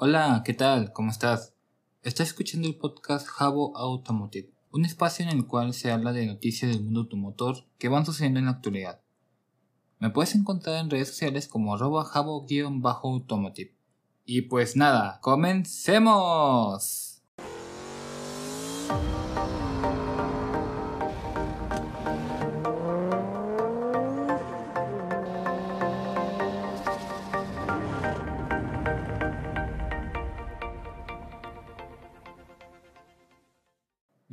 Hola, ¿qué tal? ¿Cómo estás? Estás escuchando el podcast Jabo Automotive, un espacio en el cual se habla de noticias del mundo automotor que van sucediendo en la actualidad. Me puedes encontrar en redes sociales como arroba jabo-automotive. Y pues nada, comencemos.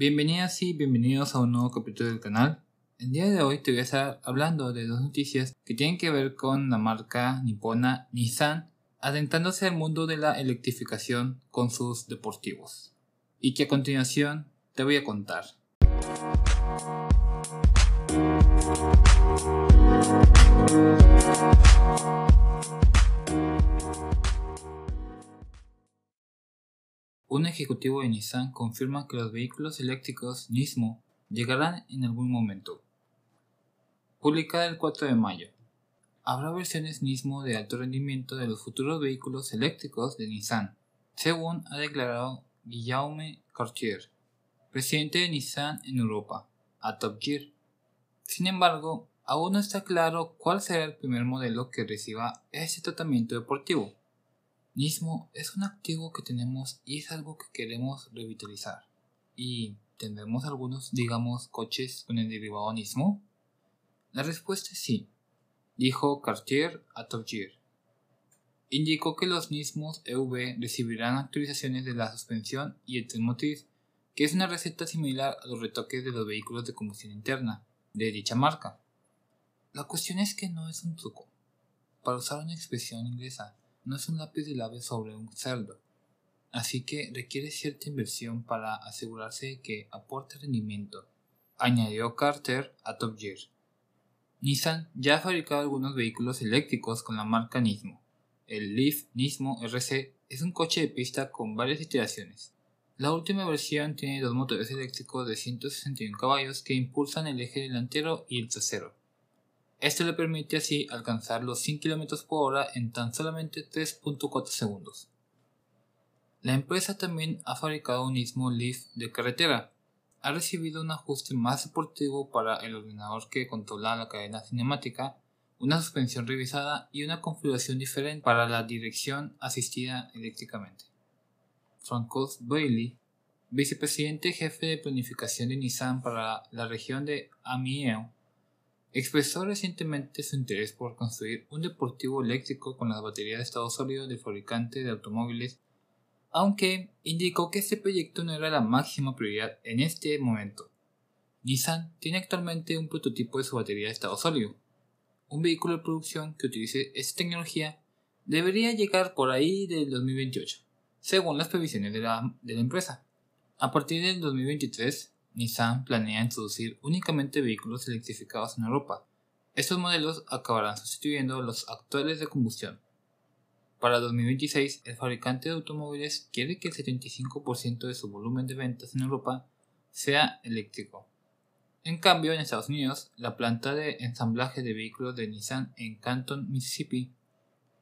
Bienvenidas y bienvenidos a un nuevo capítulo del canal. El día de hoy te voy a estar hablando de dos noticias que tienen que ver con la marca nipona Nissan adentrándose al mundo de la electrificación con sus deportivos. Y que a continuación te voy a contar. Un ejecutivo de Nissan confirma que los vehículos eléctricos Nismo llegarán en algún momento. Publicada el 4 de mayo. Habrá versiones Nismo de alto rendimiento de los futuros vehículos eléctricos de Nissan, según ha declarado Guillaume Cartier, presidente de Nissan en Europa, a Top Gear. Sin embargo, aún no está claro cuál será el primer modelo que reciba este tratamiento deportivo. Nismo es un activo que tenemos y es algo que queremos revitalizar. ¿Y tendremos algunos, digamos, coches con el derivado Nismo? La respuesta es sí, dijo Cartier a Top Gear. Indicó que los Nismos EV recibirán actualizaciones de la suspensión y el tren que es una receta similar a los retoques de los vehículos de combustión interna de dicha marca. La cuestión es que no es un truco. Para usar una expresión inglesa, no es un lápiz de labios sobre un cerdo, así que requiere cierta inversión para asegurarse de que aporte rendimiento, añadió Carter a Top Gear. Nissan ya ha fabricado algunos vehículos eléctricos con la marca Nismo. El Leaf Nismo RC es un coche de pista con varias iteraciones. La última versión tiene dos motores eléctricos de 161 caballos que impulsan el eje delantero y el trasero. Esto le permite así alcanzar los 100 km por hora en tan solamente 3.4 segundos. La empresa también ha fabricado un Nismo Leaf de carretera. Ha recibido un ajuste más deportivo para el ordenador que controla la cadena cinemática, una suspensión revisada y una configuración diferente para la dirección asistida eléctricamente. Francois Bailey, vicepresidente jefe de planificación de Nissan para la región de Amiens, expresó recientemente su interés por construir un deportivo eléctrico con las baterías de estado sólido del fabricante de automóviles, aunque indicó que este proyecto no era la máxima prioridad en este momento. Nissan tiene actualmente un prototipo de su batería de estado sólido. Un vehículo de producción que utilice esta tecnología debería llegar por ahí del 2028, según las previsiones de la, de la empresa. A partir del 2023, Nissan planea introducir únicamente vehículos electrificados en Europa. Estos modelos acabarán sustituyendo los actuales de combustión. Para 2026, el fabricante de automóviles quiere que el 75% de su volumen de ventas en Europa sea eléctrico. En cambio, en Estados Unidos, la planta de ensamblaje de vehículos de Nissan en Canton, Mississippi,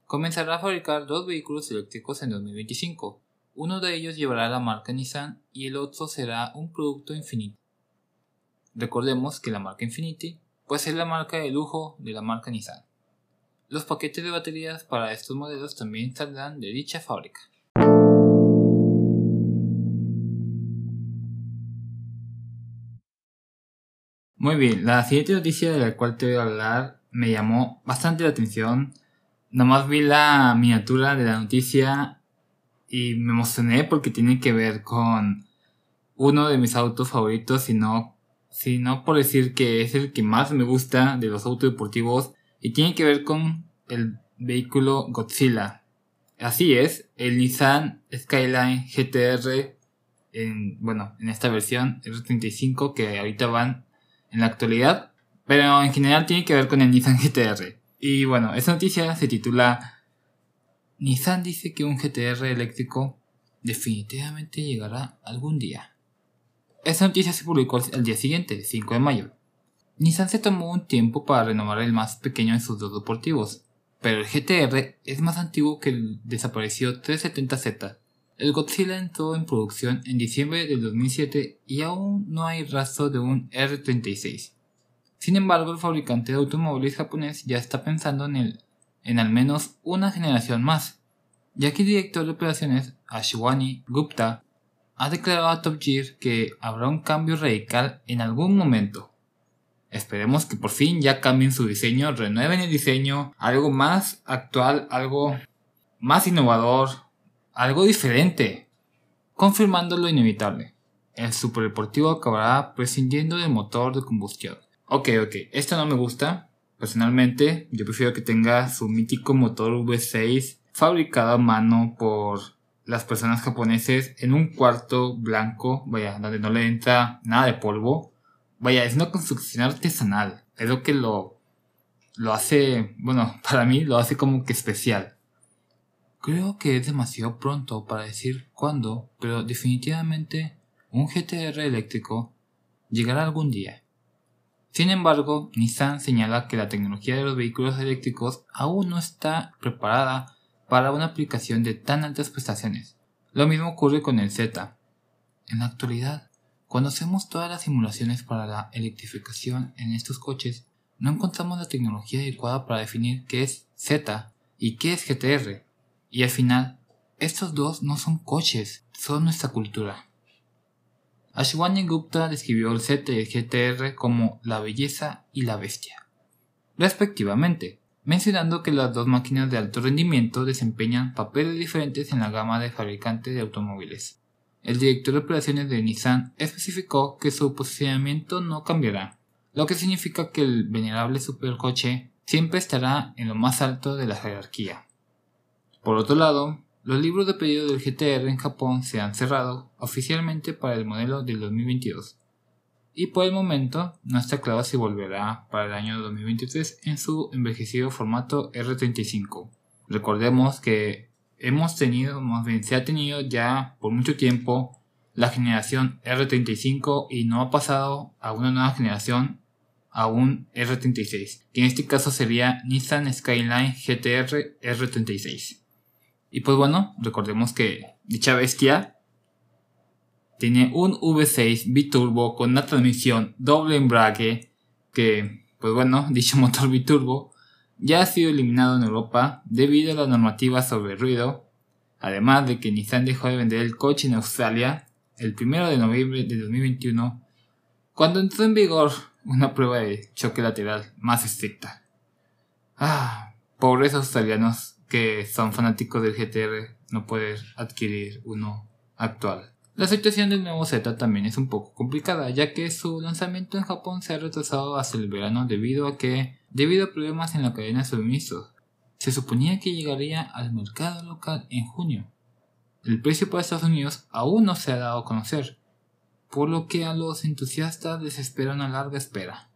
comenzará a fabricar dos vehículos eléctricos en 2025, uno de ellos llevará la marca Nissan y el otro será un producto Infiniti. Recordemos que la marca Infiniti puede ser la marca de lujo de la marca Nissan. Los paquetes de baterías para estos modelos también saldrán de dicha fábrica. Muy bien, la siguiente noticia de la cual te voy a hablar me llamó bastante la atención. Nomás vi la miniatura de la noticia y me emocioné porque tiene que ver con uno de mis autos favoritos, sino, sino por decir que es el que más me gusta de los autos deportivos y tiene que ver con el vehículo Godzilla. Así es, el Nissan Skyline GTR en, bueno, en esta versión R35 que ahorita van en la actualidad, pero en general tiene que ver con el Nissan GTR. Y bueno, esta noticia se titula Nissan dice que un GTR eléctrico definitivamente llegará algún día. Esta noticia se publicó el día siguiente, el 5 de mayo. Nissan se tomó un tiempo para renovar el más pequeño de sus dos deportivos, pero el GTR es más antiguo que el desaparecido 370Z. El Godzilla entró en producción en diciembre del 2007 y aún no hay rastro de un R36. Sin embargo, el fabricante de automóviles japonés ya está pensando en, el, en al menos una generación más, ya que el director de operaciones Ashwani Gupta ha declarado a Top Gear que habrá un cambio radical en algún momento. Esperemos que por fin ya cambien su diseño, renueven el diseño, algo más actual, algo más innovador, algo diferente, confirmando lo inevitable. El superdeportivo acabará prescindiendo del motor de combustión. Ok, ok, esto no me gusta. Personalmente, yo prefiero que tenga su mítico motor V6 fabricado a mano por las personas japoneses en un cuarto blanco, vaya, donde no le entra nada de polvo. Vaya, es una construcción artesanal. Es lo que lo, lo hace, bueno, para mí lo hace como que especial. Creo que es demasiado pronto para decir cuándo, pero definitivamente un GTR eléctrico llegará algún día. Sin embargo, Nissan señala que la tecnología de los vehículos eléctricos aún no está preparada para una aplicación de tan altas prestaciones. Lo mismo ocurre con el Z. En la actualidad, cuando hacemos todas las simulaciones para la electrificación en estos coches, no encontramos la tecnología adecuada para definir qué es Z y qué es GTR. Y al final, estos dos no son coches, son nuestra cultura. Ashwani Gupta describió el Z y GTR como la belleza y la bestia, respectivamente, mencionando que las dos máquinas de alto rendimiento desempeñan papeles diferentes en la gama de fabricantes de automóviles. El director de operaciones de Nissan especificó que su posicionamiento no cambiará, lo que significa que el venerable supercoche siempre estará en lo más alto de la jerarquía. Por otro lado, los libros de pedido del GTR en Japón se han cerrado oficialmente para el modelo del 2022 y por el momento no está claro si volverá para el año 2023 en su envejecido formato R35. Recordemos que hemos tenido, más bien se ha tenido ya por mucho tiempo la generación R35 y no ha pasado a una nueva generación a un R36, que en este caso sería Nissan Skyline GTR R36. Y pues bueno, recordemos que dicha bestia tiene un V6 biturbo con una transmisión doble embrague que, pues bueno, dicho motor biturbo ya ha sido eliminado en Europa debido a la normativa sobre ruido, además de que Nissan dejó de vender el coche en Australia el 1 de noviembre de 2021, cuando entró en vigor una prueba de choque lateral más estricta. Ah, pobres australianos que son fanáticos del GTR no poder adquirir uno actual. La situación del nuevo Z también es un poco complicada, ya que su lanzamiento en Japón se ha retrasado hasta el verano debido a que, debido a problemas en la cadena de suministros, se suponía que llegaría al mercado local en junio. El precio para Estados Unidos aún no se ha dado a conocer, por lo que a los entusiastas les espera una larga espera.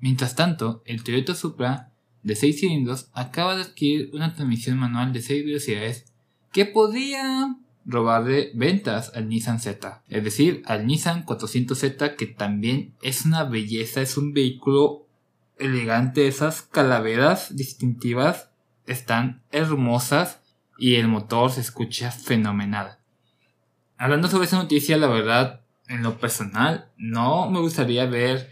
Mientras tanto, el Toyota Supra de 6 cilindros acaba de adquirir una transmisión manual de 6 velocidades que podría robarle ventas al Nissan Z, es decir, al Nissan 400Z que también es una belleza, es un vehículo elegante, esas calaveras distintivas están hermosas y el motor se escucha fenomenal. Hablando sobre esa noticia, la verdad, en lo personal, no me gustaría ver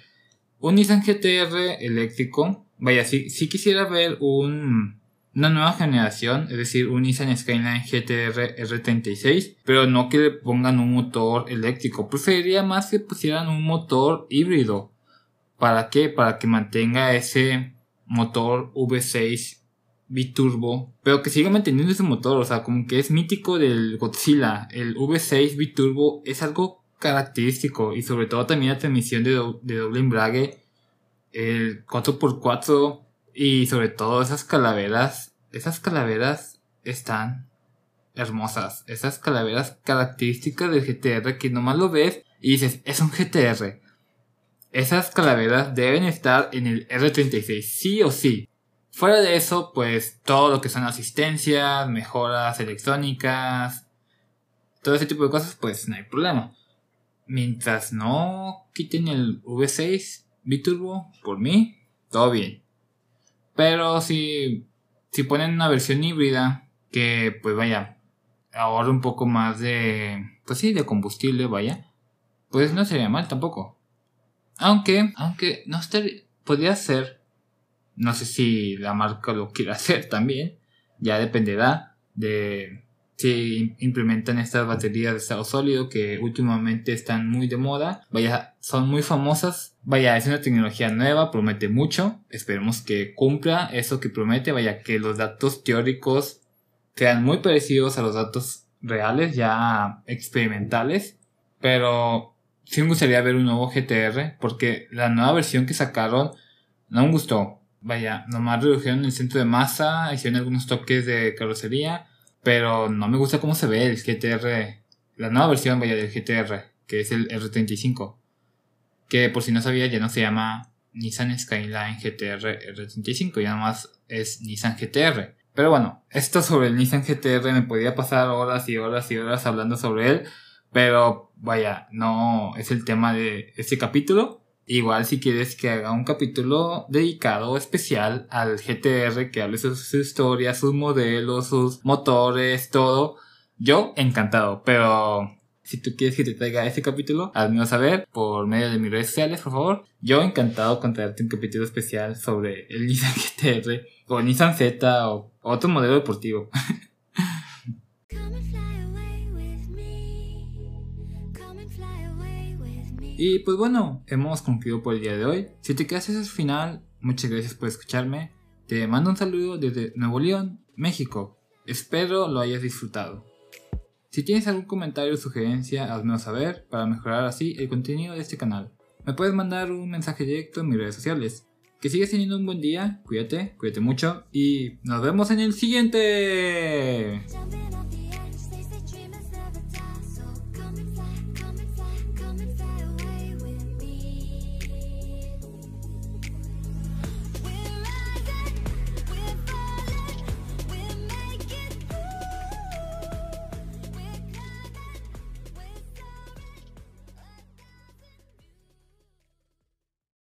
un Nissan GTR eléctrico. Vaya, si, si quisiera ver un una nueva generación, es decir, un Nissan Skyline GTR R36, pero no que le pongan un motor eléctrico. Preferiría más que pusieran un motor híbrido. ¿Para qué? Para que mantenga ese motor V6 biturbo, pero que siga manteniendo ese motor, o sea, como que es mítico del Godzilla. El V6 biturbo es algo característico y sobre todo también la transmisión de, de doble embrague, el 4x4 y sobre todo esas calaveras, esas calaveras están hermosas. Esas calaveras características del GTR que nomás lo ves y dices, es un GTR. Esas calaveras deben estar en el R36, sí o sí. Fuera de eso, pues todo lo que son asistencias, mejoras electrónicas, todo ese tipo de cosas, pues no hay problema. Mientras no quiten el V6 biturbo, por mí, todo bien. Pero si, si ponen una versión híbrida que pues vaya, ahorra un poco más de, pues sí, de combustible, vaya, pues no sería mal tampoco. Aunque, aunque no estaría, podría ser, no sé si la marca lo quiere hacer también, ya dependerá de si implementan estas baterías de estado sólido que últimamente están muy de moda. Vaya, son muy famosas. Vaya, es una tecnología nueva, promete mucho. Esperemos que cumpla eso que promete. Vaya, que los datos teóricos sean muy parecidos a los datos reales, ya experimentales. Pero sí me gustaría ver un nuevo GTR porque la nueva versión que sacaron no me gustó. Vaya, nomás redujeron el centro de masa, hicieron algunos toques de carrocería pero no me gusta cómo se ve el GTR, la nueva versión vaya del GTR, que es el R35. Que por si no sabía ya no se llama Nissan Skyline GTR R35, ya más es Nissan GTR. Pero bueno, esto sobre el Nissan GTR me podía pasar horas y horas y horas hablando sobre él, pero vaya, no es el tema de este capítulo. Igual si quieres que haga un capítulo dedicado especial al GTR, que hable sobre su historia, sus modelos, sus motores, todo, yo encantado, pero si tú quieres que te traiga ese capítulo, házmelo saber por medio de mis redes sociales, por favor. Yo encantado con traerte un capítulo especial sobre el Nissan GTR o Nissan Z o otro modelo deportivo. Y pues bueno, hemos concluido por el día de hoy. Si te quedas hasta el final, muchas gracias por escucharme. Te mando un saludo desde Nuevo León, México. Espero lo hayas disfrutado. Si tienes algún comentario o sugerencia, házmelo saber para mejorar así el contenido de este canal. Me puedes mandar un mensaje directo en mis redes sociales. Que sigas teniendo un buen día, cuídate, cuídate mucho y nos vemos en el siguiente.